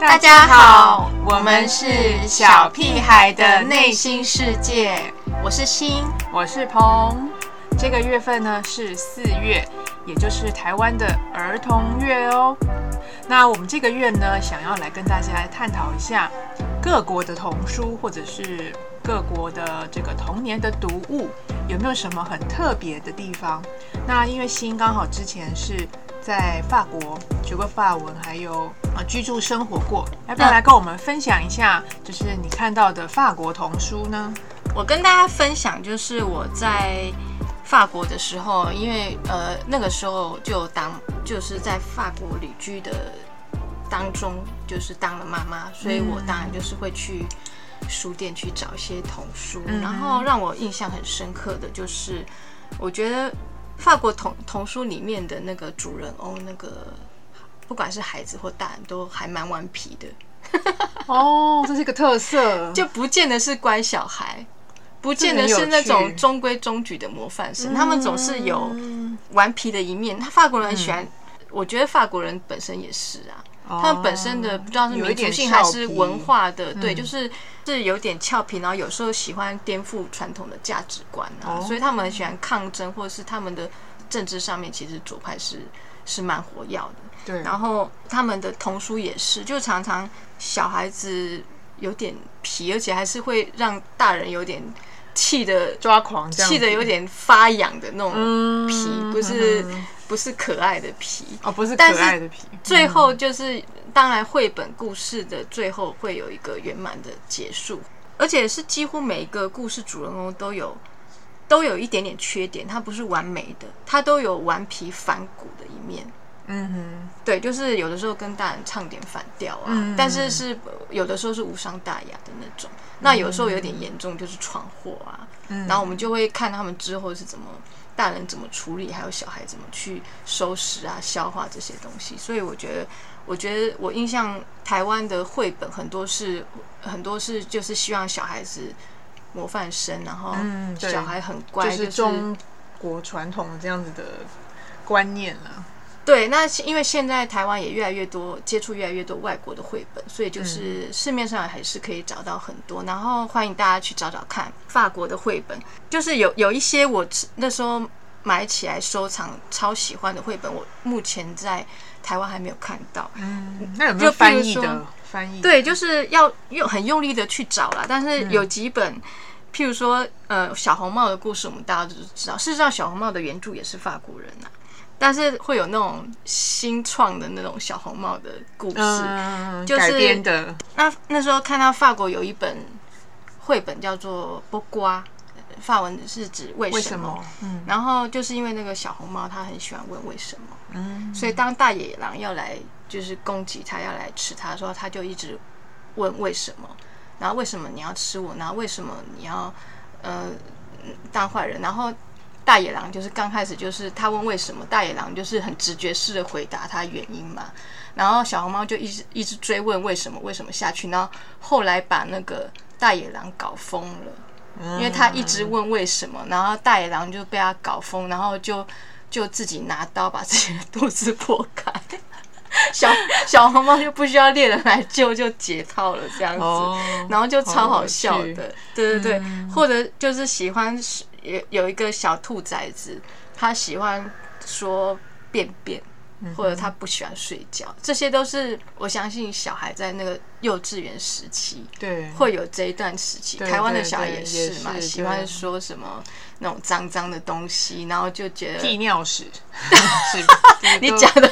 大家好，我们是小屁孩的内心世界。我是心，我是鹏。这个月份呢是四月，也就是台湾的儿童月哦。那我们这个月呢，想要来跟大家探讨一下各国的童书，或者是各国的这个童年的读物，有没有什么很特别的地方？那因为心刚好之前是。在法国学过法文，还有呃居住生活过，要不要来跟我们分享一下？就是你看到的法国童书呢？我跟大家分享，就是我在法国的时候，因为呃那个时候就当就是在法国旅居的当中，就是当了妈妈，所以我当然就是会去书店去找一些童书，然后让我印象很深刻的就是，我觉得。法国童童书里面的那个主人翁，那个不管是孩子或大人，都还蛮顽皮的。哦，这是一个特色，就不见得是乖小孩，不见得是那种中规中矩的模范生，他们总是有顽皮的一面。他法国人很喜欢，我觉得法国人本身也是啊。他们本身的不知道是民族性还是文化的，对，就是是有点俏皮，然后有时候喜欢颠覆传统的价值观啊，所以他们很喜欢抗争，或者是他们的政治上面其实左派是是蛮活跃的。对，然后他们的童书也是，就常常小孩子有点皮，而且还是会让大人有点气的抓狂，气的有点发痒的那种皮，不是。不是可爱的皮哦，不是可爱的皮。最后就是，当然绘本故事的最后会有一个圆满的结束，而且是几乎每一个故事主人公都有都有一点点缺点，他不是完美的，他都有顽皮反骨的一面。嗯哼，对，就是有的时候跟大人唱点反调啊，但是是有的时候是无伤大雅的那种。那有时候有点严重，就是闯祸啊。然后我们就会看他们之后是怎么。大人怎么处理，还有小孩怎么去收拾啊、消化这些东西，所以我觉得，我觉得我印象台湾的绘本很多是很多是就是希望小孩子模范生，然后小孩很乖，就是中国传统的这样子的观念了。对，那因为现在台湾也越来越多接触越来越多外国的绘本，所以就是市面上还是可以找到很多。然后欢迎大家去找找看法国的绘本，就是有有一些我那时候买起来收藏超喜欢的绘本，我目前在台湾还没有看到。嗯，那有没有翻译的？翻译对，就是要用很用力的去找啦。但是有几本，譬如说呃小红帽的故事，我们大家都知道，事实上小红帽的原著也是法国人呐。但是会有那种新创的那种小红帽的故事，就是改编的。那那时候看到法国有一本绘本叫做《波瓜》，法文是指为什么？嗯，然后就是因为那个小红帽，他很喜欢问为什么。嗯，所以当大野狼要来就是攻击他，要来吃他的时候，它就一直问为什么？然后为什么你要吃我？然后为什么你要呃当坏人？然后。大野狼就是刚开始就是他问为什么，大野狼就是很直觉式的回答他原因嘛，然后小红猫就一直一直追问为什么为什么下去，然后后来把那个大野狼搞疯了，因为他一直问为什么，然后大野狼就被他搞疯，然后就就自己拿刀把自己的肚子破开，小 小红帽就不需要猎人来救就解套了这样子，然后就超好笑的，对对对，或者就是喜欢。有有一个小兔崽子，他喜欢说便便，或者他不喜欢睡觉，这些都是我相信小孩在那个幼稚园时期，对，会有这一段时期。台湾的小孩也是嘛，喜欢说什么那种脏脏的东西，然后就觉得屁尿屎，你讲的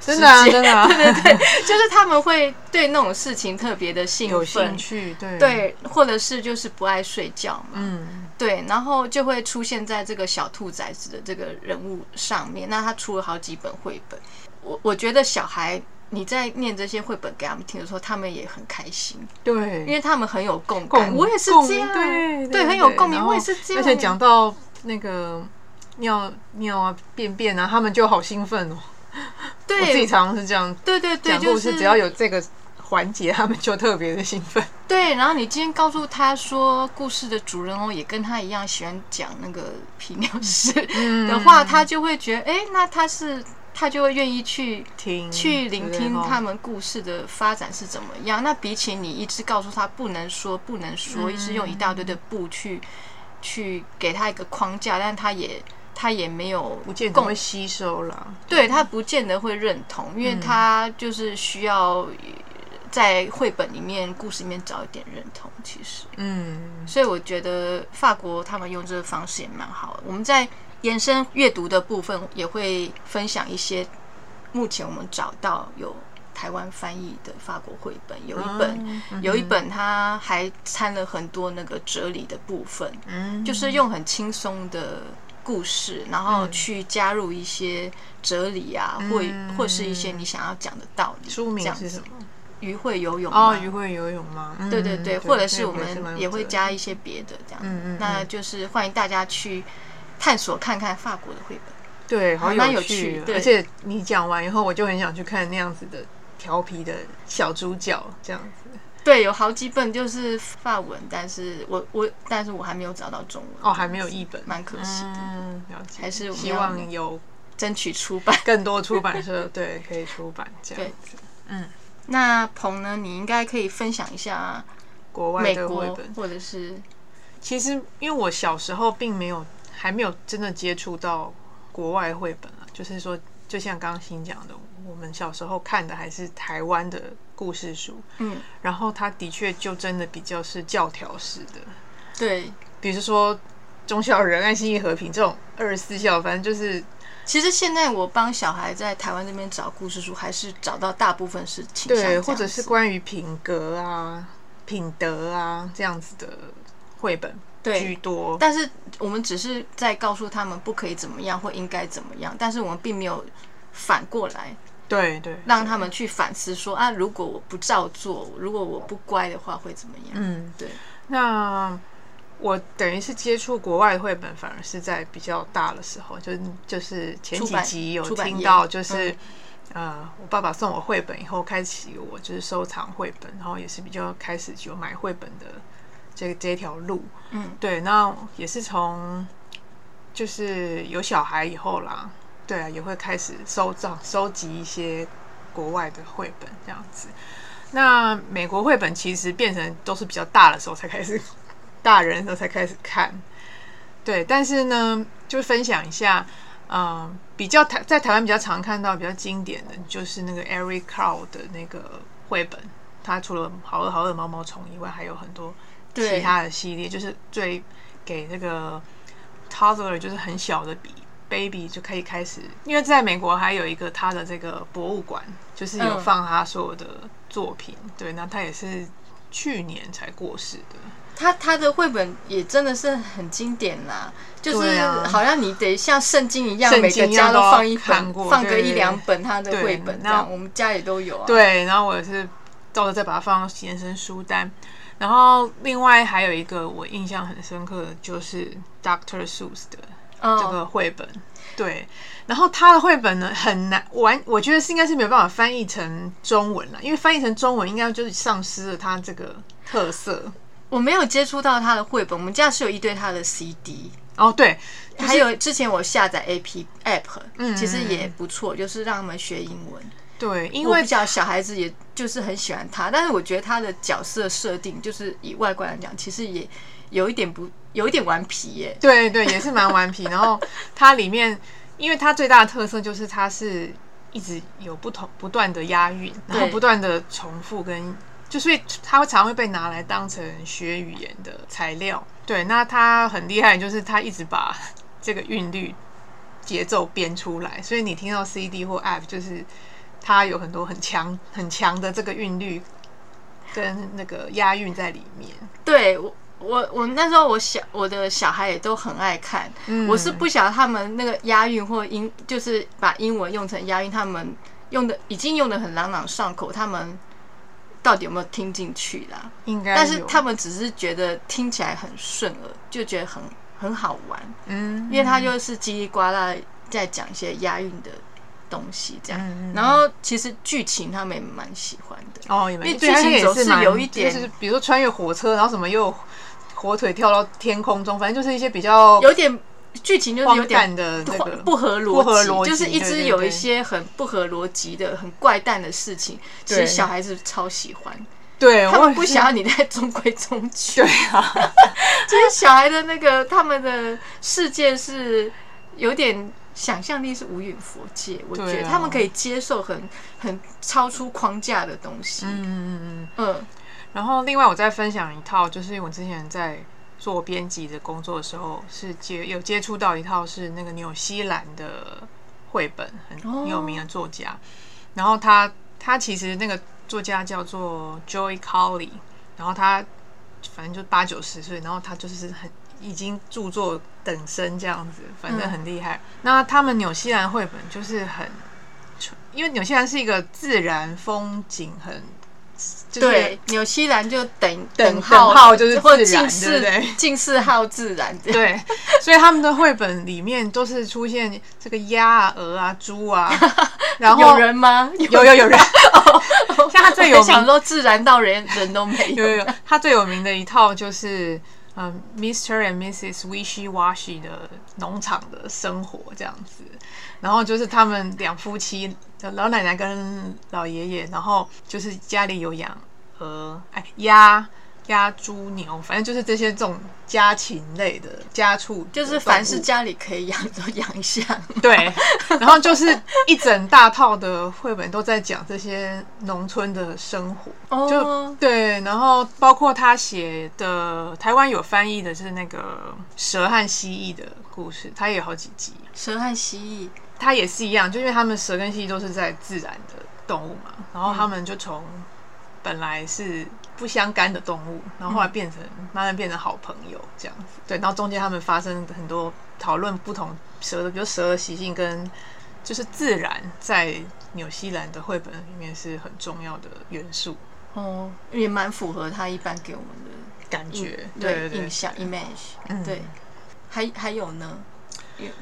真的啊真的啊，对对对，就是他们会对那种事情特别的兴奋，对对，或者是就是不爱睡觉嘛，嗯。对，然后就会出现在这个小兔崽子的这个人物上面。那他出了好几本绘本，我我觉得小孩你在念这些绘本给他们听的时候，他们也很开心。对，因为他们很有共感。我也是这样，对对，很有共鸣。我也是这样。而且讲到那个尿尿啊、便便啊，他们就好兴奋哦。对，我自己常常是这样。对对对，讲故事只要有这个。环节，他们就特别的兴奋。对，然后你今天告诉他说，故事的主人翁也跟他一样喜欢讲那个皮尿屎的话，他就会觉得，哎，那他是他就会愿意去听去聆听他们。故事的发展是怎么样。那比起你一直告诉他不能说不能说，一直用一大堆的布去去给他一个框架，但他也他也没有不见得会吸收了。对他不见得会认同，因为他就是需要在绘本里面、故事里面找一点认同。其实，嗯，所以我觉得法国他们用这个方式也蛮好的。我们在延伸阅读的部分也会分享一些，目前我们找到有台湾翻译的法国绘本，有一本、嗯有一本它还掺了很多那个哲理的部分，嗯就是用很轻松的故事，然后去加入一些哲理啊，或或是一些你想要讲的道理。书名是什么？鱼会游泳哦，吗鱼会游泳吗？嗯对对对，或者是我们也会。加一些别的这样，嗯嗯嗯那就是欢迎大家去探索看看法国的绘本。对，好还蛮有趣的。而且你讲完以后，我就很想去看那样子的调皮的小主角，这样子。对，有好几本就是法文，但是我我但是我还没有找到中文哦，还没有译本，蛮可惜的。嗯，了解。还是希望有争取出版。更多出版社对可以出版这样子。嗯，那鹏呢？你应该可以分享一下国外的绘本，或者是其实因为我小时候并没有还没有真的接触到国外绘本啊，就是说，就像刚刚新讲的，我们小时候看的还是台湾的故事书，嗯，然后它的确就真的比较是教条式的，对。比如说忠孝仁爱信义和平这种二十四孝，反正就是其实现在我帮小孩在台湾这边找故事书，还是找到大部分是倾向这对，或者是子关于品格啊、品德啊这样子的绘本。对居多。但是我们只是在告诉他们不可以怎么样或应该怎么样，但是我们并没有反过来对对，让他们去反思说啊，如果我不照做，如果我不乖的话会怎么样？嗯，对，那我等于是接触国外的绘本，反而是在比较大的时候，就就是前几集有听到，就是、嗯。呃，我爸爸送我绘本以后，开启我就是收藏绘本，然后也是比较开始有买绘本的这个这条路。嗯，对，那也是从就是有小孩以后啦，对啊，也会开始收藏收集一些国外的绘本这样子。那美国绘本其实变成都是比较大的时候才开始，大人的时候才开始看。对，但是呢，就分享一下，嗯、比较台在台湾比较常看到比较经典的就是那个 Eric Carle 的那个绘本，它除了好饿好饿毛毛虫以外，还有很多对其他的系列，就是最给那个 toddler 就是很小的笔 baby 就可以开始，因为在美国还有一个他的这个博物馆，就是有嗯放他所有的作品。对，那他也是去年才过世的。他他的绘本也真的是很经典啦，就是好像你得像圣经一样，圣每个家都放一本，放个一两本他的绘本这那样，我们家也都有啊。对，然后我也是到时候再把它放到延伸书单。然后另外还有一个我印象很深刻的就是 Doctor Seuss 的哦，这个绘本，对，然后他的绘本呢很难完，我觉得是应该是没有办法翻译成中文了，因为翻译成中文应该就是丧失了他这个特色。我没有接触到他的绘本，我们家是有一堆他的 CD，哦，对，就是还有之前我下载 A P App，嗯其实也不错，就是让他们学英文。对，因为我比较小孩子也就是很喜欢他，但是我觉得他的角色设定，就是以外观来讲，其实也有一点不有一点顽皮耶。对对，也是蛮顽皮。然后它里面，因为它最大的特色就是它是一直有不同不断的押韵，然后不断的重复跟，就所以它会常会被拿来当成学语言的材料。对，那它很厉害，就是它一直把这个韵律节奏编出来，所以你听到 CD 或 App，就是它有很多很强很强的这个韵律跟那个押韵在里面。对我。我我那时候我小我的小孩也都很爱看，嗯我是不晓得他们那个押韵或英，就是把英文用成押韵，他们用的已经用的很朗朗上口，他们到底有没有听进去啦？应该，但是他们只是觉得听起来很顺耳，就觉得很很好玩，嗯，因为他就是叽里呱啦在讲一些押韵的东西，这样。然后其实剧情他们也蛮喜欢的，哦，也因为剧情也是有一点就是比如说穿越火车，然后什么又火腿跳到天空中，反正就是一些比较有点剧情就是有点的那个不合逻辑，就是一直有一些很不合逻辑的、很怪诞的事情，其实小孩子超喜欢。对，他们不想要你在中规中矩。对啊，就是小孩的那个他们的世界是有点想象力是无远佛界，我觉得他们可以接受很很超出框架的东西。嗯嗯嗯嗯。然后另外我再分享一套，就是我之前在做编辑的工作的时候，是接有接触到一套是那个纽西兰的绘本，很有名的作家。然后他他其实那个。作家叫做 Joy Colley，然后他反正就八九十岁，然后他就是很已经著作等身这样子，反正很厉害。那他们纽西兰绘本就是很，因为纽西兰是一个自然风景很。对，纽西兰就等等号就是或自然，对不对？近似号自然，对。所以他们的绘本里面都是出现这个鸭啊、鹅啊、猪啊，然后有人吗？有有有人。像他最有名，想说自然到人人都没有。有有，他最有名的一套就是嗯，Mr. and Mrs. Wishy Washy 的农场的生活这样子。然后就是他们两夫妻，老奶奶跟老爷爷，然后就是家里有养鹅、哎鸭、鸭、猪、牛，反正就是这些这种家禽类的家畜，就是凡是家里可以养都养一下。对，然后就是一整大套的绘本都在讲这些农村的生活，就对。然后包括他写的台湾有翻译的是那个蛇和蜥蜴的故事，他也有好几集。蛇和蜥蜴。它也是一样，就因为他们蛇跟蜥蜴都是在自然的动物嘛，然后他们就从本来是不相干的动物，然后后来变成慢慢变成好朋友这样子。对，然后中间他们发生很多讨论不同蛇的，比如蛇的习性跟就是自然在纽西兰的绘本里面是很重要的元素。哦，也蛮符合他一般给我们的感觉，对印象 image。对，还还有呢。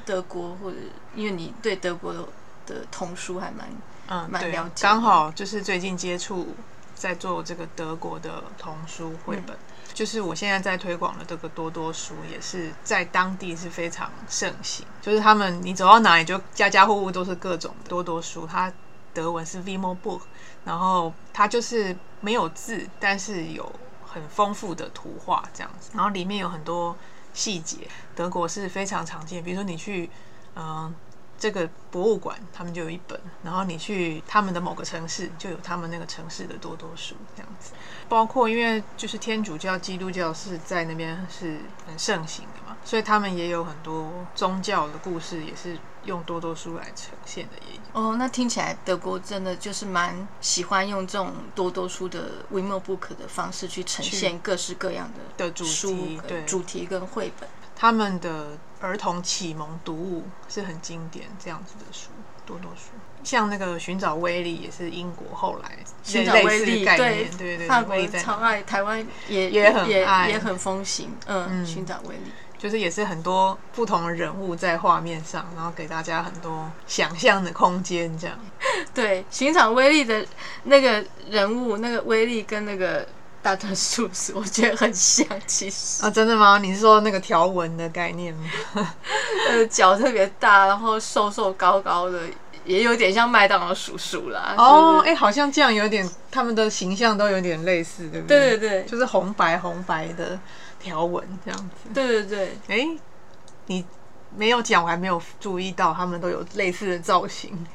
德国或者因为你对德国的的童书还蛮嗯蛮了解，刚好就是最近接触在做这个德国的童书绘本，就是我现在在推广的这个多多书也是在当地是非常盛行，就是他们你走到哪里就家家户户都是各种多多书，它德文是 Vimo Book，然后它就是没有字，但是有很丰富的图画这样子，然后里面有很多。细节，德国是非常常见。比如说，你去嗯这个博物馆，他们就有一本；然后你去他们的某个城市，就有他们那个城市的多多书这样子。包括因为就是天主教、基督教是在那边是很盛行的嘛，所以他们也有很多宗教的故事，也是用多多书来呈现的。也有哦，那听起来德国真的就是蛮喜欢用这种多多书的 w i m o book 的方式去呈现各式各样的的主题，对主题跟绘本。他们的儿童启蒙读物是很经典这样子的书，多多书。像那个寻找威力也是英国后来寻找威力概念，对对，法国超爱，台湾也也很爱，也很风行。嗯，寻找威力就是也是很多不同的人物在画面上，然后给大家很多想象的空间。这样，对，寻找威力的那个人物，那个威力跟那个大特素斯，我觉得很像。其实啊，真的吗？你是说那个条纹的概念吗？呃，脚特别大，然后瘦瘦高高的。也有点像麦当劳叔叔啦。哦，哎，好像这样有点，他们的形象都有点类似，对不对？对对对，就是红白红白的条纹这样子。对对对，哎，你没有讲，我还没有注意到，他们都有类似的造型。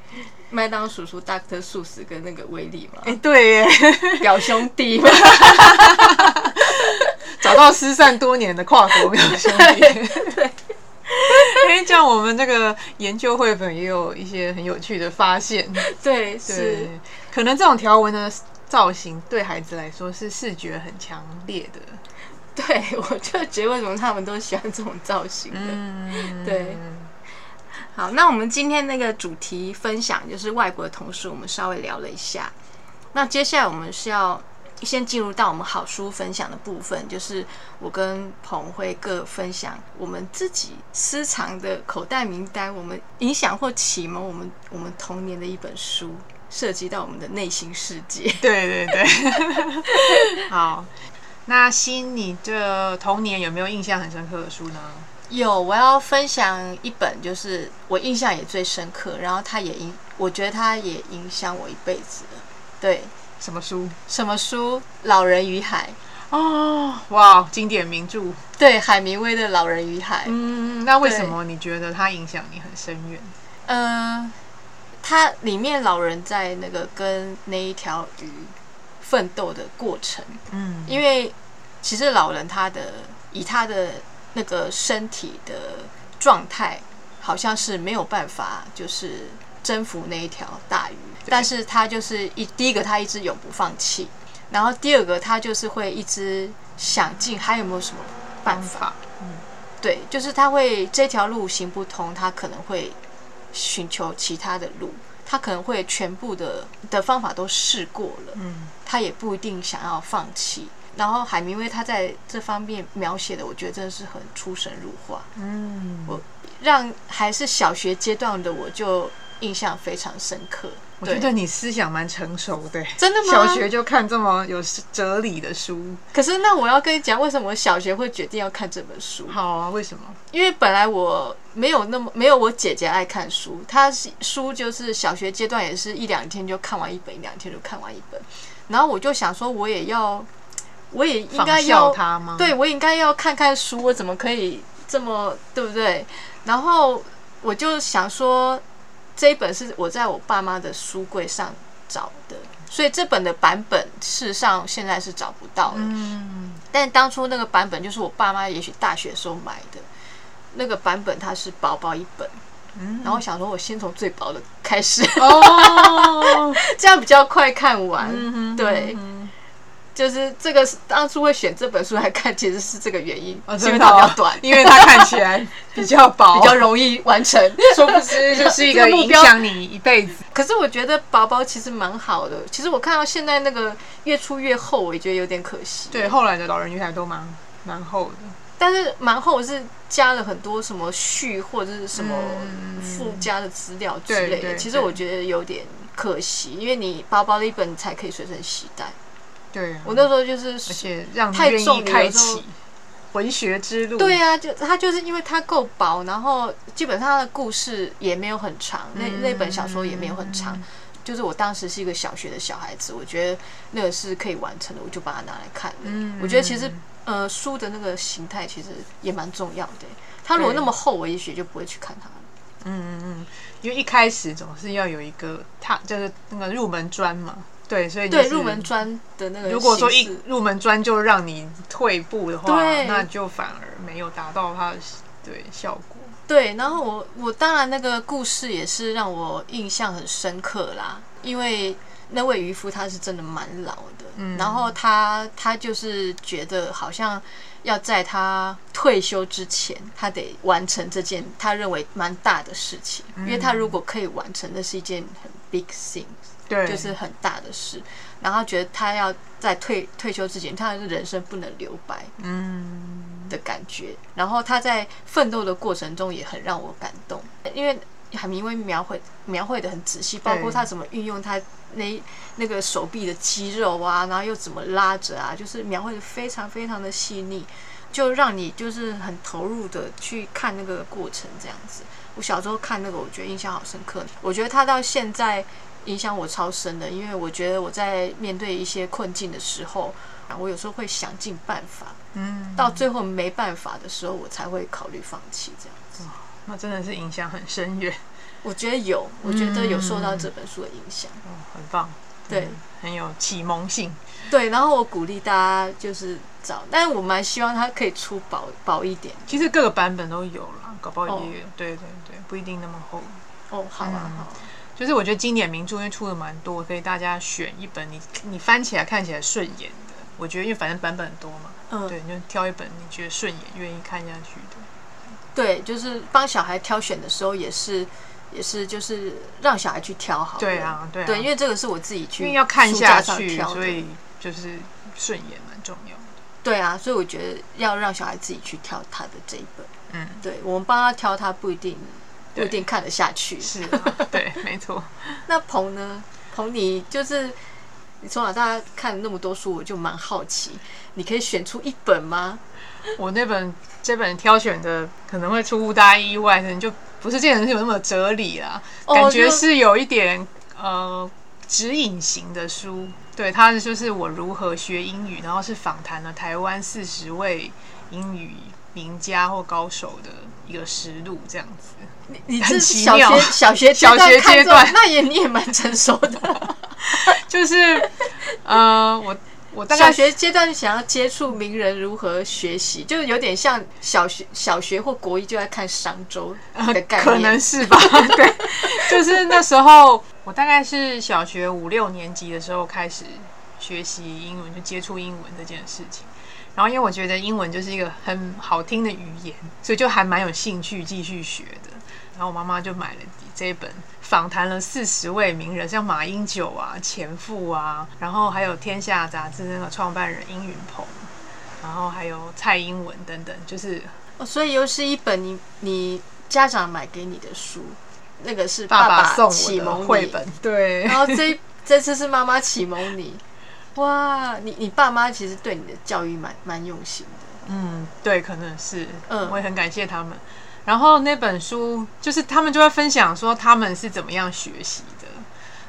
麦当叔叔、Doctor 素食跟那个威力嘛。哎，对耶，表兄弟嘛。找到失散多年的跨国表兄弟。对。因为这样，我们这个研究绘本也有一些很有趣的发现。对，是可能这种条纹的造型对孩子来说是视觉很强烈的。对，我就觉得为什么他们都喜欢这种造型的。嗯，对。好，那我们今天那个主题分享就是外国的同事，我们稍微聊了一下。那接下来我们是要。先进入到我们好书分享的部分，就是我跟彭会各分享我们自己私藏的口袋名单，我们影响或启蒙我们我们童年的一本书，涉及到我们的内心世界。对对对，好。那新，你的童年有没有印象很深刻的书呢？有，我要分享一本，就是我印象也最深刻，然后它也影，我觉得它也影响我一辈子了。对，什么书？什么书？《老人与海》哦，哇，经典名著。对，海明威的《老人与海》。嗯，那为什么你觉得它影响你很深远？嗯，它里面老人在那个跟那一条鱼奋斗的过程。嗯，因为其实老人他的以他的那个身体的状态，好像是没有办法就是征服那一条大鱼，但是他就是一第一个他一直永不放弃。然后第二个，他就是会一直想尽还有没有什么办法。嗯，对，就是他会这条路行不通，他可能会寻求其他的路，他可能会全部的的方法都试过了。嗯，他也不一定想要放弃。然后海明威他在这方面描写的，我觉得真的是很出神入化。嗯，我让还是小学阶段的我就印象非常深刻。我觉得你思想蛮成熟的，真的吗？小学就看这么有哲理的书。可是那我要跟你讲，为什么我小学会决定要看这本书？好啊，为什么？因为本来我没有那么没有我姐姐爱看书，她书就是小学阶段也是一两天就看完一本，一两天就看完一本。然后我就想说，我也要，我也应该要他吗？对，我应该要看看书，我怎么可以这么对不对？然后我就想说。这一本是我在我爸妈的书柜上找的，所以这本的版本事实上现在是找不到了。嗯，但当初那个版本就是我爸妈也许大学时候买的，那个版本它是薄薄一本，嗯，然后想说我先从最薄的开始，哦，这样比较快看完，对。就是这个当初会选这本书来看，其实是这个原因，因为它比较短，因为它看起来比较薄，比较容易完成。说不知就是一个影响你一辈子。可是我觉得薄薄其实蛮好的。其实我看到现在那个越出越厚，我也觉得有点可惜。对，后来的老人与海都蛮蛮厚的，但是蛮厚是加了很多什么序或者是什么附加的资料之类的。其实我觉得有点可惜，因为你薄薄的一本才可以随身携带。对，我那时候就是，而且让太重开启文学之路。对啊，就他就是因为它够薄，然后基本上他的故事也没有很长，那那本小说也没有很长。就是我当时是一个小学的小孩子，我觉得那个是可以完成的，我就把它拿来看。嗯，我觉得其实呃书的那个形态其实也蛮重要的。它如果那么厚，我也许就不会去看它了。嗯嗯嗯，因为一开始总是要有一个，它就是那个入门砖嘛。对，所以对入门砖的那个，如果说一入门砖就让你退步的话，那就反而没有达到它的对效果。对，然后我我当然那个故事也是让我印象很深刻啦，因为那位渔夫他是真的蛮老的，嗯，然后他他就是觉得好像要在他退休之前，他得完成这件他认为蛮大的事情，因为他如果可以完成，那是一件很 big thing。对，就是很大的事，然后觉得他要在退退休之前，他的人生不能留白，嗯的感觉。然后他在奋斗的过程中也很让我感动，因为海明威描绘描绘的很仔细，包括他怎么运用他那那个手臂的肌肉啊，然后又怎么拉着啊，就是描绘的非常非常的细腻，就让你就是很投入的去看那个过程这样子。我小时候看那个，我觉得印象好深刻。我觉得他到现在。影响我超深的，因为我觉得我在面对一些困境的时候，我有时候会想尽办法，嗯，到最后没办法的时候，我才会考虑放弃这样子。那真的是影响很深远。我觉得有，我觉得有受到这本书的影响。嗯，很棒，对，很有启蒙性。对，然后我鼓励大家就是找，但是我蛮希望它可以出薄薄一点。其实各个版本都有了，搞不好也有。对对对，不一定那么厚。哦，好啊，好。就是我觉得经典名著因为出的蛮多，可以大家选一本你你翻起来看起来顺眼的。我觉得因为反正版本很多嘛，嗯，对，你就挑一本你觉得顺眼、愿意看下去的。对，就是帮小孩挑选的时候也是也是就是让小孩去挑好。对啊，对，对，因为这个是我自己去因为要看下去，所以就是顺眼蛮重要的。对啊，所以我觉得要让小孩自己去挑他的这一本。嗯，对，我们帮他挑，他不一定。不一定看得下去，是，对，没错。那鹏呢？鹏，你就是你从小到大看了那么多书，我就蛮好奇，你可以选出一本吗？我那本这本挑选的可能会出乎大家意外，可能就不是这人是有那么哲理啦，感觉是有一点呃指引型的书。对，它就是我如何学英语，然后是访谈了台湾四十位英语名家或高手的一个实录，这样子。你你是小学小学 小学阶段，那也 你也蛮成熟的。就是呃，我我大概小学阶段想要接触名人如何学习，就是有点像小学小学或国一就在看商周的概念，可能是吧？对，就是那时候。我大概是小学五六年级的时候开始学习英文，就接触英文这件事情。然后因为我觉得英文就是一个很好听的语言，所以就还蛮有兴趣继续学的。然后我妈妈就买了这一本，访谈了四十位名人，像马英九啊、前夫啊，然后还有《天下》杂志那个创办人殷云鹏，然后还有蔡英文等等，就是哦，所以又是一本你你家长买给你的书。那个是爸爸送我的绘本，对。然后这 这次是妈妈启蒙你，哇，你你爸妈其实对你的教育蛮蛮用心的。嗯，对，可能是，嗯，我也很感谢他们。然后那本书就是他们就会分享说他们是怎么样学习的，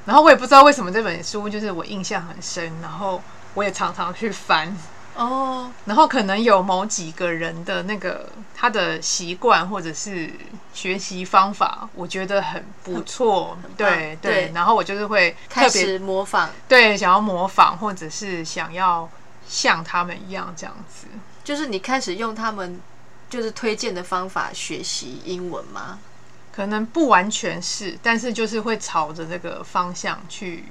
然后我也不知道为什么这本书就是我印象很深，然后我也常常去翻。哦，然后可能有某几个人的那个他的习惯或者是学习方法，我觉得很不错，对对。然后我就是会开始模仿，对，想要模仿或者是想要像他们一样这样子。就是你开始用他们就是推荐的方法学习英文吗？可能不完全是，但是就是会朝着这个方向去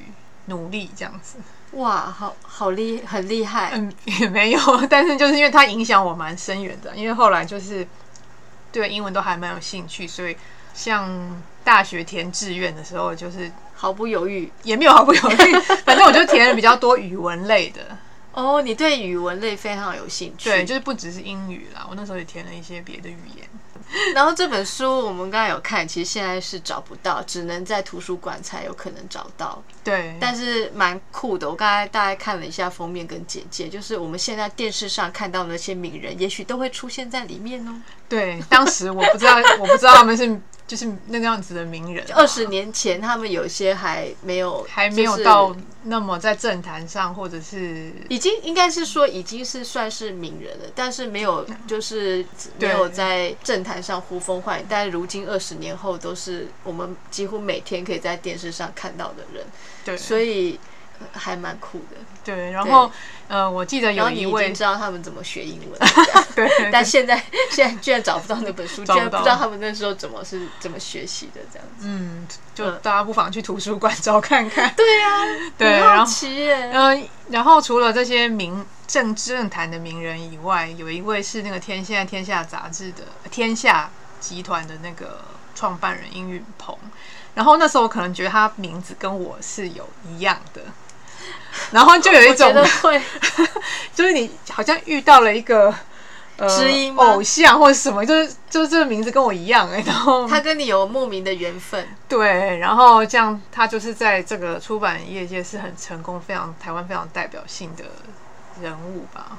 努力这样子。哇，好好厉，很厉害。嗯，也没有，但是就是因为它影响我蛮深远的。因为后来就是对英文都还蛮有兴趣，所以像大学填志愿的时候，就是毫不犹豫，也没有毫不犹豫，反正我就填了比较多语文类的。哦，你对语文类非常有兴趣？对，就是不只是英语啦，我那时候也填了一些别的语言。然后这本书我们刚才有看，其实现在是找不到，只能在图书馆才有可能找到。对，但是蛮酷的。我刚才大概看了一下封面跟简介，就是我们现在电视上看到那些名人，也许都会出现在里面哦。对，当时我不知道，我不知道他们是。就是那个样子的名人，二十年前他们有些还没有，还没有到那么在政坛上，或者是已经应该是说已经是算是名人了，但是没有就是没有在政坛上呼风唤雨。但是如今二十年后，都是我们几乎每天可以在电视上看到的人，对，所以。还蛮酷的，对。然后，呃，我记得有一位知道他们怎么学英文，对。但现在现在居然找不到那本书，居然不知道他们那时候怎么是怎么学习的这样子。嗯，就大家不妨去图书馆找看看。对呀，对。然后，嗯，然后除了这些名政政坛的名人以外，有一位是那个天现在天下杂志的天下集团的那个创办人殷允鹏。然后那时候我可能觉得他名字跟我是有一样的。然后就有一种会，就是你好像遇到了一个呃偶像或者什么，就是就是这个名字跟我一样哎，然后他跟你有莫名的缘分，对，然后这样他就是在这个出版业界是很成功，非常台湾非常代表性的人物吧。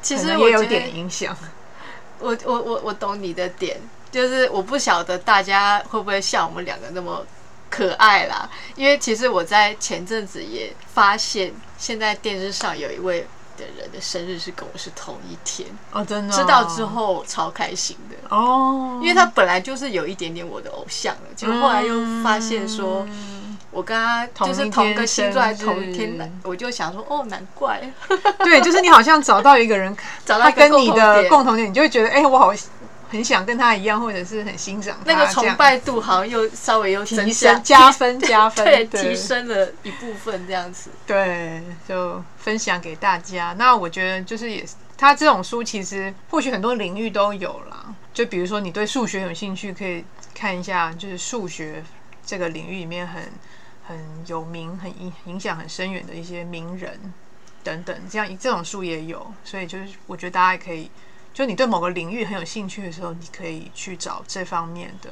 其实也有点影响。我我我我懂你的点，就是我不晓得大家会不会像我们两个那么。可爱啦，因为其实我在前阵子也发现，现在电视上有一位的人的生日是跟我是同一天。哦，真的知道之后超开心的。哦，因为他本来就是有一点点我的偶像了，结果后来又发现说，我跟他就是同个星座，同一天，我就想说哦，难怪，对，就是你好像找到一个人，找到跟你的共同点，你就会觉得哎，我好。很想跟他一样，或者是很欣赏那个崇拜度，好像又稍微又提升加分加分，对，提升了一部分这样子。对，就分享给大家。那我觉得就是也，他这种书其实或许很多领域都有啦。就比如说你对数学有兴趣，可以看一下，就是数学这个领域里面很很有名、很影影响很深远的一些名人等等，这样这种书也有。所以就是我觉得大家也可以。就你对某个领域很有兴趣的时候，你可以去找这方面的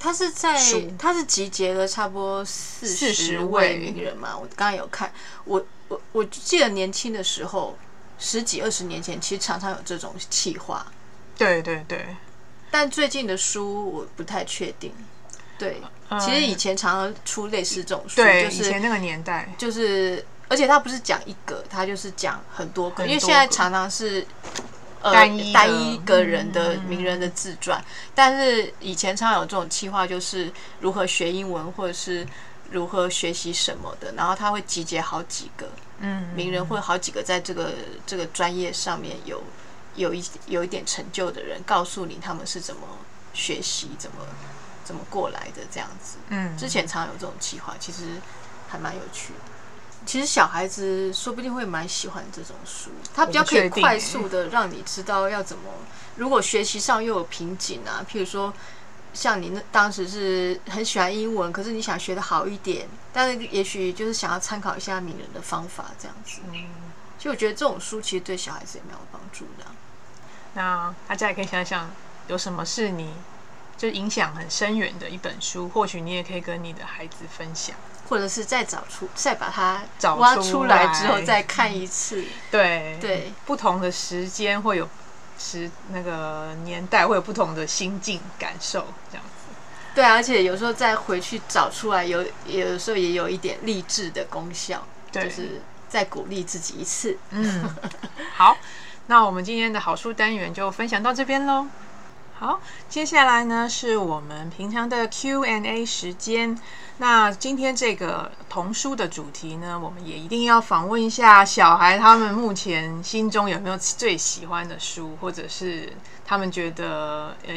他是在他是集结了差不多四十位名人嘛，我刚刚有看，我我我记得年轻的时候，十几二十年前，其实常常有这种企划。对对对，但最近的书我不太确定。对，其实以前常常出类似这种书，就是以前那个年代，就是而且他不是讲一个，他就是讲很多个，因为现在常常是。单一单一个人的名人的自传，但是以前常有这种计划，就是如何学英文或者是如何学习什么的，然后他会集结好几个嗯名人或者好几个在这个这个专业上面有有一有一点成就的人，告诉你他们是怎么学习、怎么怎么过来的这样子。嗯，之前常有这种计划，其实还蛮有趣的。其实小孩子说不定会蛮喜欢这种书，它比较可以快速的让你知道要怎么。如果学习上又有瓶颈啊，譬如说像你那当时是很喜欢英文，可是你想学的好一点，但是也许就是想要参考一下名人的方法这样子。嗯，其实我觉得这种书其实对小孩子也蛮有帮助的。那大家也可以想想，有什么是你就影响很深远的一本书，或许你也可以跟你的孩子分享。或者是再找出，再把它挖出来之后再看一次。对对，不同的时间会有时那个年代会有不同的心境感受，这样子。对啊，而且有时候再回去找出来，有有的时候也有一点励志的功效，就是再鼓励自己一次。嗯，好，那我们今天的好书单元就分享到这边喽。好，接下来呢是我们平常的 Q&A 时间。那今天这个童书的主题呢，我们也一定要访问一下小孩，他们目前心中有没有最喜欢的书，或者是他们觉得，呃，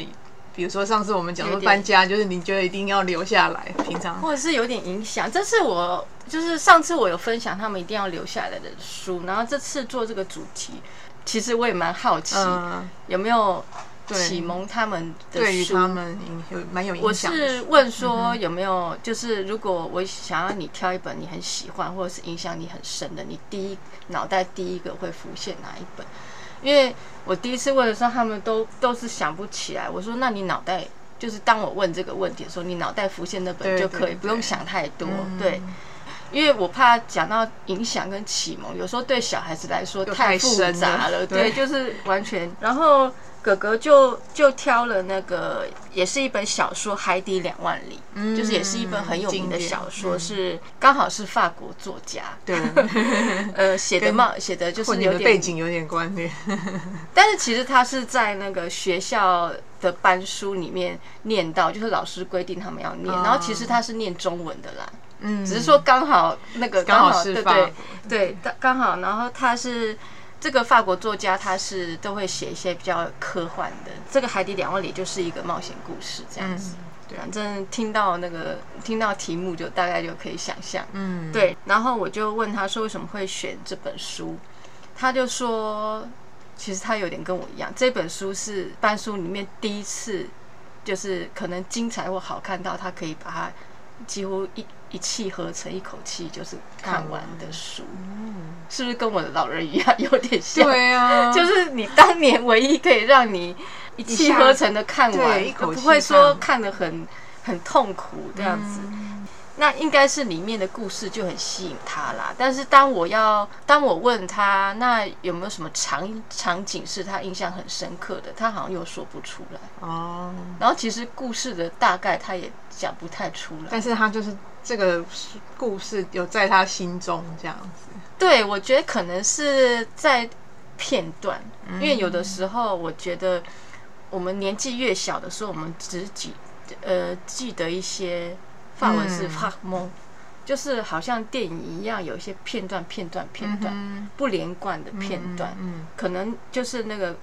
比如说上次我们讲说搬家，就是你觉得一定要留下来，平常或者是有点影响。这次我就是上次我有分享他们一定要留下来的书，然后这次做这个主题，其实我也蛮好奇有没有。启蒙他们的对于他们有蛮有影响。我是问说有没有，就是如果我想要你挑一本你很喜欢或者是影响你很深的，你第一脑袋第一个会浮现哪一本？因为我第一次问的时候，他们都都是想不起来。我说那你脑袋就是当我问这个问题的时候，你脑袋浮现那本就可以，不用想太多。对，因为我怕讲到影响跟启蒙，有时候对小孩子来说太复杂了。对，就是完全然后。哥哥就就挑了那个，也是一本小说《海底两万里》，就是也是一本很有名的小说，是刚好是法国作家，对，呃，写的嘛，写的就是有点背景有点关联，但是其实他是在那个学校的班书里面念到，就是老师规定他们要念，然后其实他是念中文的啦，嗯，只是说刚好那个刚好对对对，刚好，然后他是。这个法国作家他是都会写一些比较科幻的，这个《海底两万里》就是一个冒险故事这样子。对，反正听到那个听到题目就大概就可以想象。嗯，对。然后我就问他说为什么会选这本书，他就说其实他有点跟我一样，这本书是班书里面第一次就是可能精彩或好看到他可以把它几乎一。一气呵成，一口气就是看完的书，是不是跟我的老人一样有点像？对啊，就是你当年唯一可以让你一气呵成的看完，不会说看得很很痛苦这样子。那应该是里面的故事就很吸引他啦。但是当我要当我问他，那有没有什么场场景是他印象很深刻的？他好像又说不出来哦。然后其实故事的大概他也讲不太出来，但是他就是。这个故事有在他心中这样子，对我觉得可能是在片段，因为有的时候我觉得我们年纪越小的时候，我们只记呃记得一些法文是发蒙，就是好像电影一样，有一些片段片段片段不连贯的片段，可能就是那个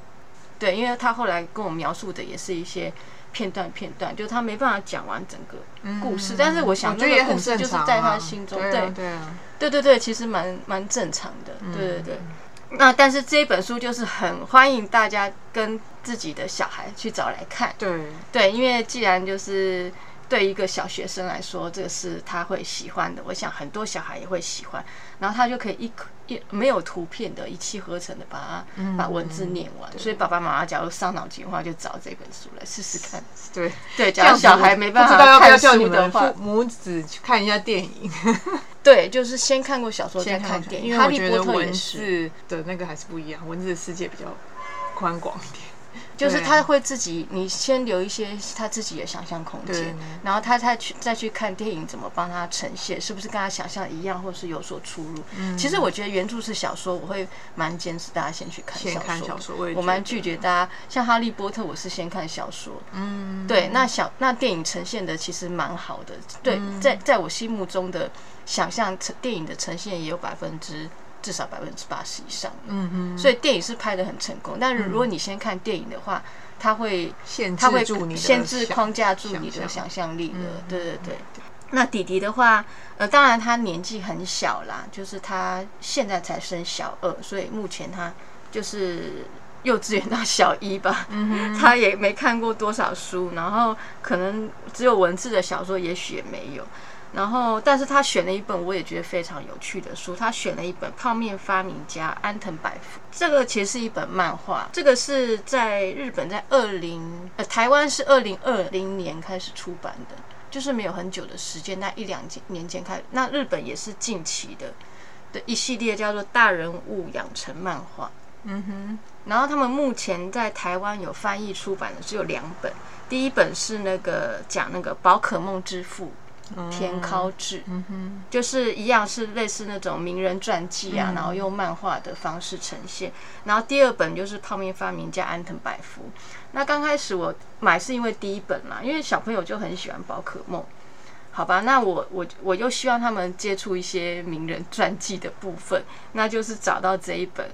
对，因为他后来跟我描述的也是一些。片段片段，就他没办法讲完整个故事，但是我想这个故事就是在他心中，对对啊，对对对，其实蛮蛮正常的，对对对。那但是这一本书就是很欢迎大家跟自己的小孩去找来看，对对，因为既然就是对一个小学生来说，这个是他会喜欢的。我想很多小孩也会喜欢，然后他就可以一一没有图片的，一气呵成的把它把文字念完。所以爸爸妈妈假如伤脑筋的话，就找这本书来试试看。对对，假如小孩没办法看书的话，母子去看一下电影。对，就是先看过小说再看电影。因为我觉得文字的那个还是不一样，文字的世界比较宽广一点。就是他会自己，你先留一些他自己的想象空间，然后他再去再去看电影怎么帮他呈现，是不是跟他想象一样，或是有所出入？嗯，其实我觉得原著是小说，我会蛮坚持大家先去看小说。先看小说，我蛮拒绝大家像哈利波特，我是先看小说。嗯，对，那小那电影呈现的其实蛮好的，对，在在我心目中的想象成电影的呈现也有百分之。至少百分之八十以上，嗯嗯，所以电影是拍的很成功。但是如果你先看电影的话，它会限制住你，限制框架住你的想象力的。对对对。那弟弟的话，呃，当然他年纪很小啦，就是他现在才升小二，所以目前他就是幼稚园到小一吧。嗯 他也没看过多少书，然后可能只有文字的小说，也许也没有。然后，但是他选了一本我也觉得非常有趣的书，他选了一本《泡面发明家安藤百福》。这个其实是一本漫画，这个是在日本在二零呃台湾是二零二零年开始出版的，就是没有很久的时间，那一两年前开。那日本也是近期的的一系列叫做大人物养成漫画。嗯哼。然后他们目前在台湾有翻译出版的只有两本，第一本是那个讲那个宝可梦之父。田尻智，就是一样是类似那种名人传记啊，然后用漫画的方式呈现。然后第二本就是泡面发明家安藤百福。那刚开始我买是因为第一本啦，因为小朋友就很喜欢宝可梦，好吧？那我我我又希望他们接触一些名人传记的部分，那就是找到这一本。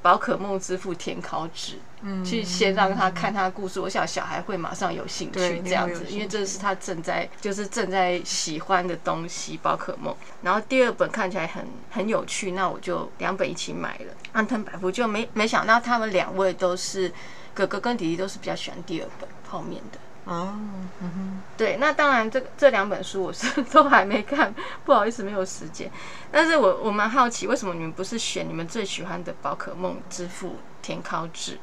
宝可梦之父田考纸，嗯，去先让他看他的故事，我想小孩会马上有兴趣这样子，因为这是他正在就是正在喜欢的东西，宝可梦。然后第二本看起来很很有趣，那我就两本一起买了。安藤百福就没没想到他们两位都是哥哥跟弟弟都是比较喜欢第二本泡面的。哦，嗯哼，对，那当然，这个这两本书我是 都还没看，不好意思，没有时间。但是我我蛮好奇，为什么你们不是选你们最喜欢的宝可梦之父田尻智？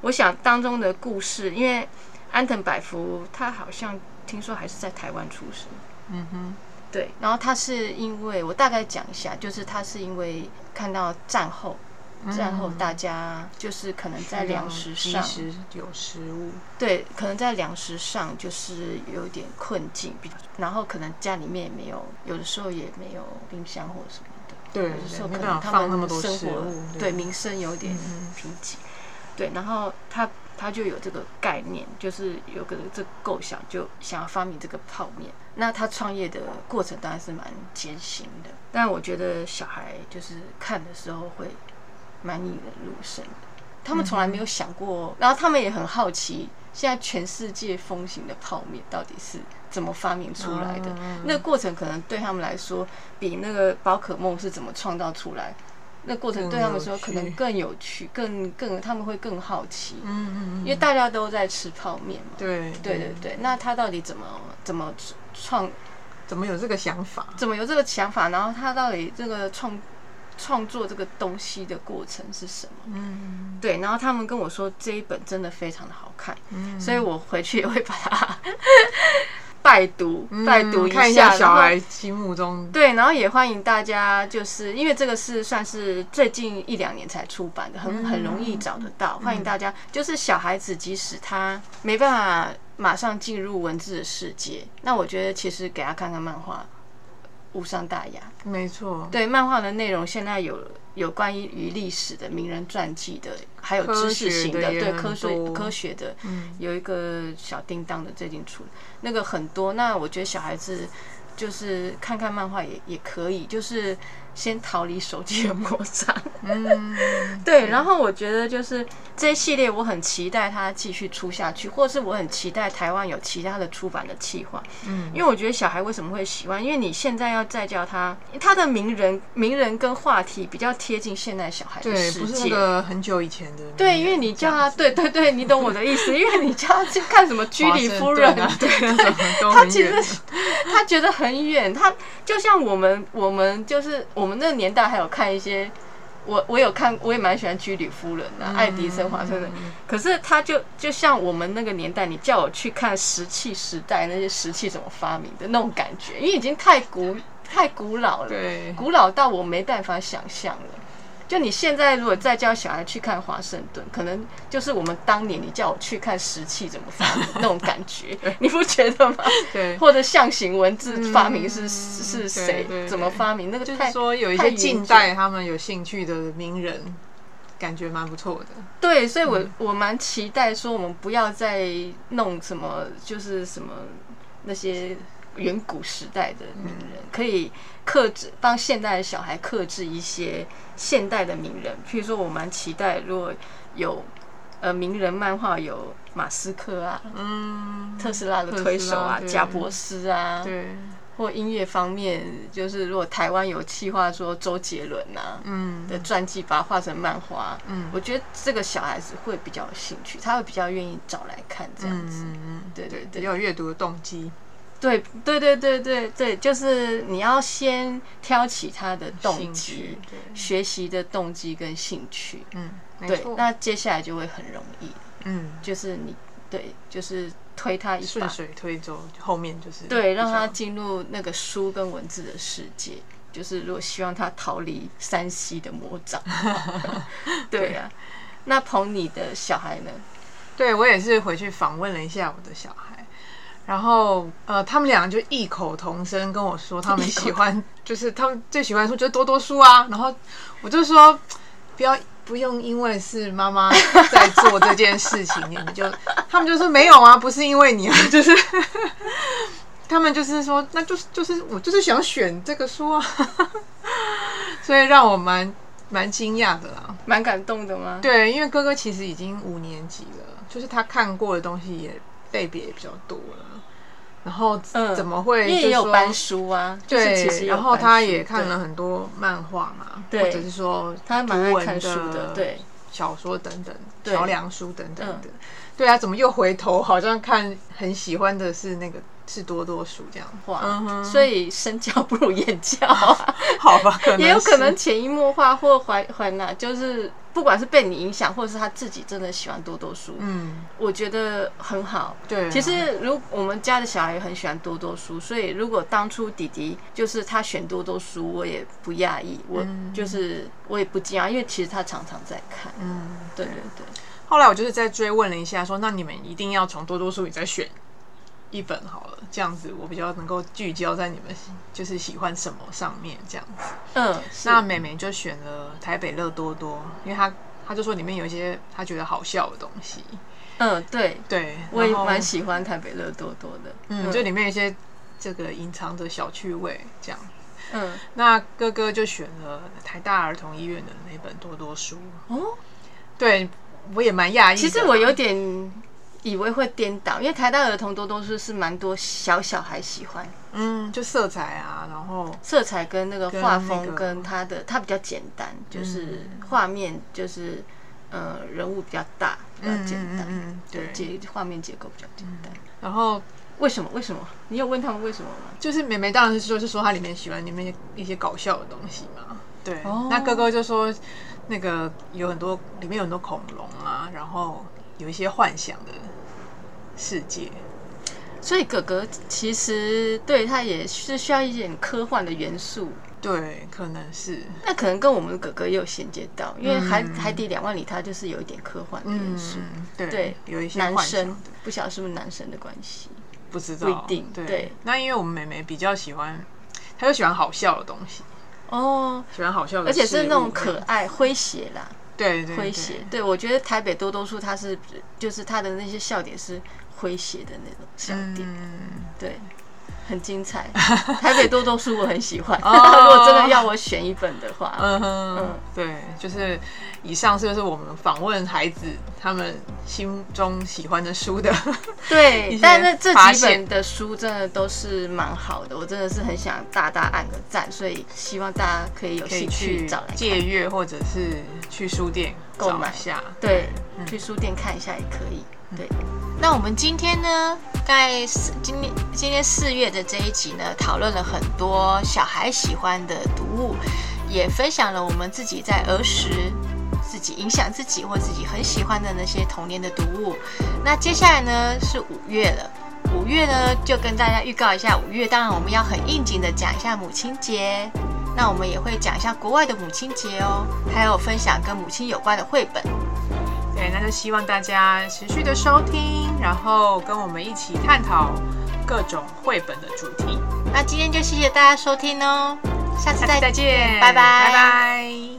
我想当中的故事，因为安藤百福他好像听说还是在台湾出生，嗯哼，对。然后他是因为我大概讲一下，就是他是因为看到战后。然后大家就是可能在粮食上有食物，对，可能在粮食上就是有点困境，然后可能家里面也没有，有的时候也没有冰箱或什么的，对，有的时候可能他们生活对。民生有点贫瘠，对，然后他他就有这个概念，就是有个这构想，就想要发明这个泡面。那他创业的过程当然是蛮艰辛的，但我觉得小孩就是看的时候会。蛮引人入胜的，他们从来没有想过，然后他们也很好奇，现在全世界风行的泡面到底是怎么发明出来的？那个过程可能对他们来说，比那个宝可梦是怎么创造出来，那过程对他们说可能更有趣，更更他们会更好奇。嗯嗯因为大家都在吃泡面嘛。对对对对，那他到底怎么怎么创？怎么有这个想法？怎么有这个想法？然后他到底这个创？创作这个东西的过程是什么？嗯，对。然后他们跟我说这一本真的非常的好看，嗯，所以我回去也会把它 拜读，拜读一下小孩心目中。对，然后也欢迎大家，就是因为这个是算是最近一两年才出版的，很很容易找得到。欢迎大家，就是小孩子即使他没办法马上进入文字的世界，那我觉得其实给他看看漫画。无伤大雅，没错。对漫画的内容，现在有有关于历史的名人传记的，还有知识型的，对科学科学的，有一个小叮当的最近出那个很多。那我觉得小孩子就是看看漫画也也可以，就是先逃离手机的魔掌。嗯，对。然后我觉得就是这一系列，我很期待它继续出下去，或是我很期待台湾有其他的出版的计划。嗯，因为我觉得小孩为什么会喜欢？因为你现在要再教他，他的名人、名人跟话题比较贴近现代小孩的世界，不是那个很久以前的。对，因为你叫他，对对对，你懂我的意思。因为你叫他去看什么居里夫人啊，对，他其实他觉得很远。他就像我们，我们就是我们那个年代还有看一些。我我有看，我也蛮喜欢居里夫人的，爱迪生、华盛顿。可是他就就像我们那个年代，你叫我去看石器时代那些石器怎么发明的那种感觉，因为已经太古太古老了，对，古老到我没办法想象了。就你现在如果再叫小孩去看华盛顿，可能就是我们当年你叫我去看石器怎么发明那种感觉，你不觉得吗？对。或者象形文字发明是是谁？怎么发明？那个就是说有一些近代他们有兴趣的名人，感觉蛮不错的。对，所以我我蛮期待说我们不要再弄什么，就是什么那些。远古时代的名人可以克制，帮现代的小孩克制一些现代的名人。譬如说，我蛮期待如果有呃名人漫画，有马斯克啊，嗯，特斯拉的推手啊，贾伯斯啊，对，或音乐方面，就是如果台湾有企划说周杰伦啊，嗯的传记把它画成漫画，嗯，我觉得这个小孩子会比较有兴趣，他会比较愿意找来看这样子，嗯嗯，对对对，有阅读的动机。对对对对对对，就是你要先挑起他的动机，学习的动机跟兴趣。嗯，对，那接下来就会很容易。嗯，就是你对，就是推他一顺水推舟，后面就是对，让他进入那个书跟文字的世界。就是如果希望他逃离山西的魔掌，对呀。那捧你的小孩呢？对我也是回去访问了一下我的小孩。然后，呃，他们俩就异口同声跟我说，他们喜欢，就是他们最喜欢说，就是多多书啊。然后我就说，不要不用，因为是妈妈在做这件事情，你们就，他们就说没有啊，不是因为你啊，就是他们就是说，那就是就是我就是想选这个书啊，所以让我蛮蛮惊讶的啦，蛮感动的吗？对，因为哥哥其实已经五年级了，就是他看过的东西也类别也比较多了。然后怎么会？也有搬书啊，对，然后他也看了很多漫画嘛，或者是说他蛮爱看书的，对，小说等等，桥梁书等等的。对啊，怎么又回头好像看很喜欢的是那个是多多书这样？哇，所以身教不如言教，好吧？也有可能潜移默化或怀怀哪，就是。不管是被你影响，或者是他自己真的喜欢多多书，嗯，我觉得很好。对，其实如我们家的小孩也很喜欢多多书，所以如果当初弟弟就是他选多多书，我也不讶异，我就是我也不惊讶，因为其实他常常在看。嗯，对对对。后来我就是在追问了一下，说那你们一定要从多多书里再选。一本好了，这样子我比较能够聚焦在你们就是喜欢什么上面这样子。嗯，那美美就选了台北乐多多，因为她她就说里面有一些她觉得好笑的东西。嗯，对对，我也蛮喜欢台北乐多多的。嗯，就里面有一些这个隐藏的小趣味这样。嗯，那哥哥就选了台大儿童医院的那本多多书。哦，对我也蛮讶异。其实我有点。以为会颠倒，因为台大儿童多多书是蛮多小小孩喜欢，嗯，就色彩啊，然后色彩跟那个画风跟它的它比较简单，就是画面就是呃人物比较大，比较简单，嗯对，结画面结构比较简单。然后为什么？为什么？你有问他们为什么吗？就是美美当然是说，是说它里面喜欢里面一些搞笑的东西嘛。对，那哥哥就说那个有很多里面有很多恐龙啊，然后有一些幻想的。世界，所以哥哥其实对他也是需要一点科幻的元素。对，可能是。那可能跟我们的哥哥也有衔接到，因为海海底两万里，它就是有一点科幻的元素。对，有一些男生，不晓得是不是男生的关系，不知道，不一定。对，那因为我们妹妹比较喜欢，她就喜欢好笑的东西。哦，喜欢好笑的，而且是那种可爱诙谐啦。对对，诙谐。对，我觉得台北多多数他是，就是他的那些笑点是。诙谐的那种笑点，对。很精彩。台北多多书我很喜欢，如果真的要我选一本的话，嗯哼，对，就是以上是不是我们访问孩子他们心中喜欢的书的？对，但是这几本的书真的都是蛮好的，我真的是很想大大按个赞，所以希望大家可以有兴趣找来借阅，或者是去书店购买。下，对，去书店看一下也可以。对，那我们今天呢，在四今天今天四月的这一集呢，讨论了很多小孩喜欢的读物，也分享了我们自己在儿时自己影响自己或自己很喜欢的那些童年的读物。那接下来呢是五月了，五月呢就跟大家预告一下，五月当然我们要很应景的讲一下母亲节，那我们也会讲一下国外的母亲节哦，还有分享跟母亲有关的绘本。对，那就希望大家持续的收听，然后跟我们一起探讨各种绘本的主题。那今天就谢谢大家收听哦，下次再再见，拜拜，拜拜。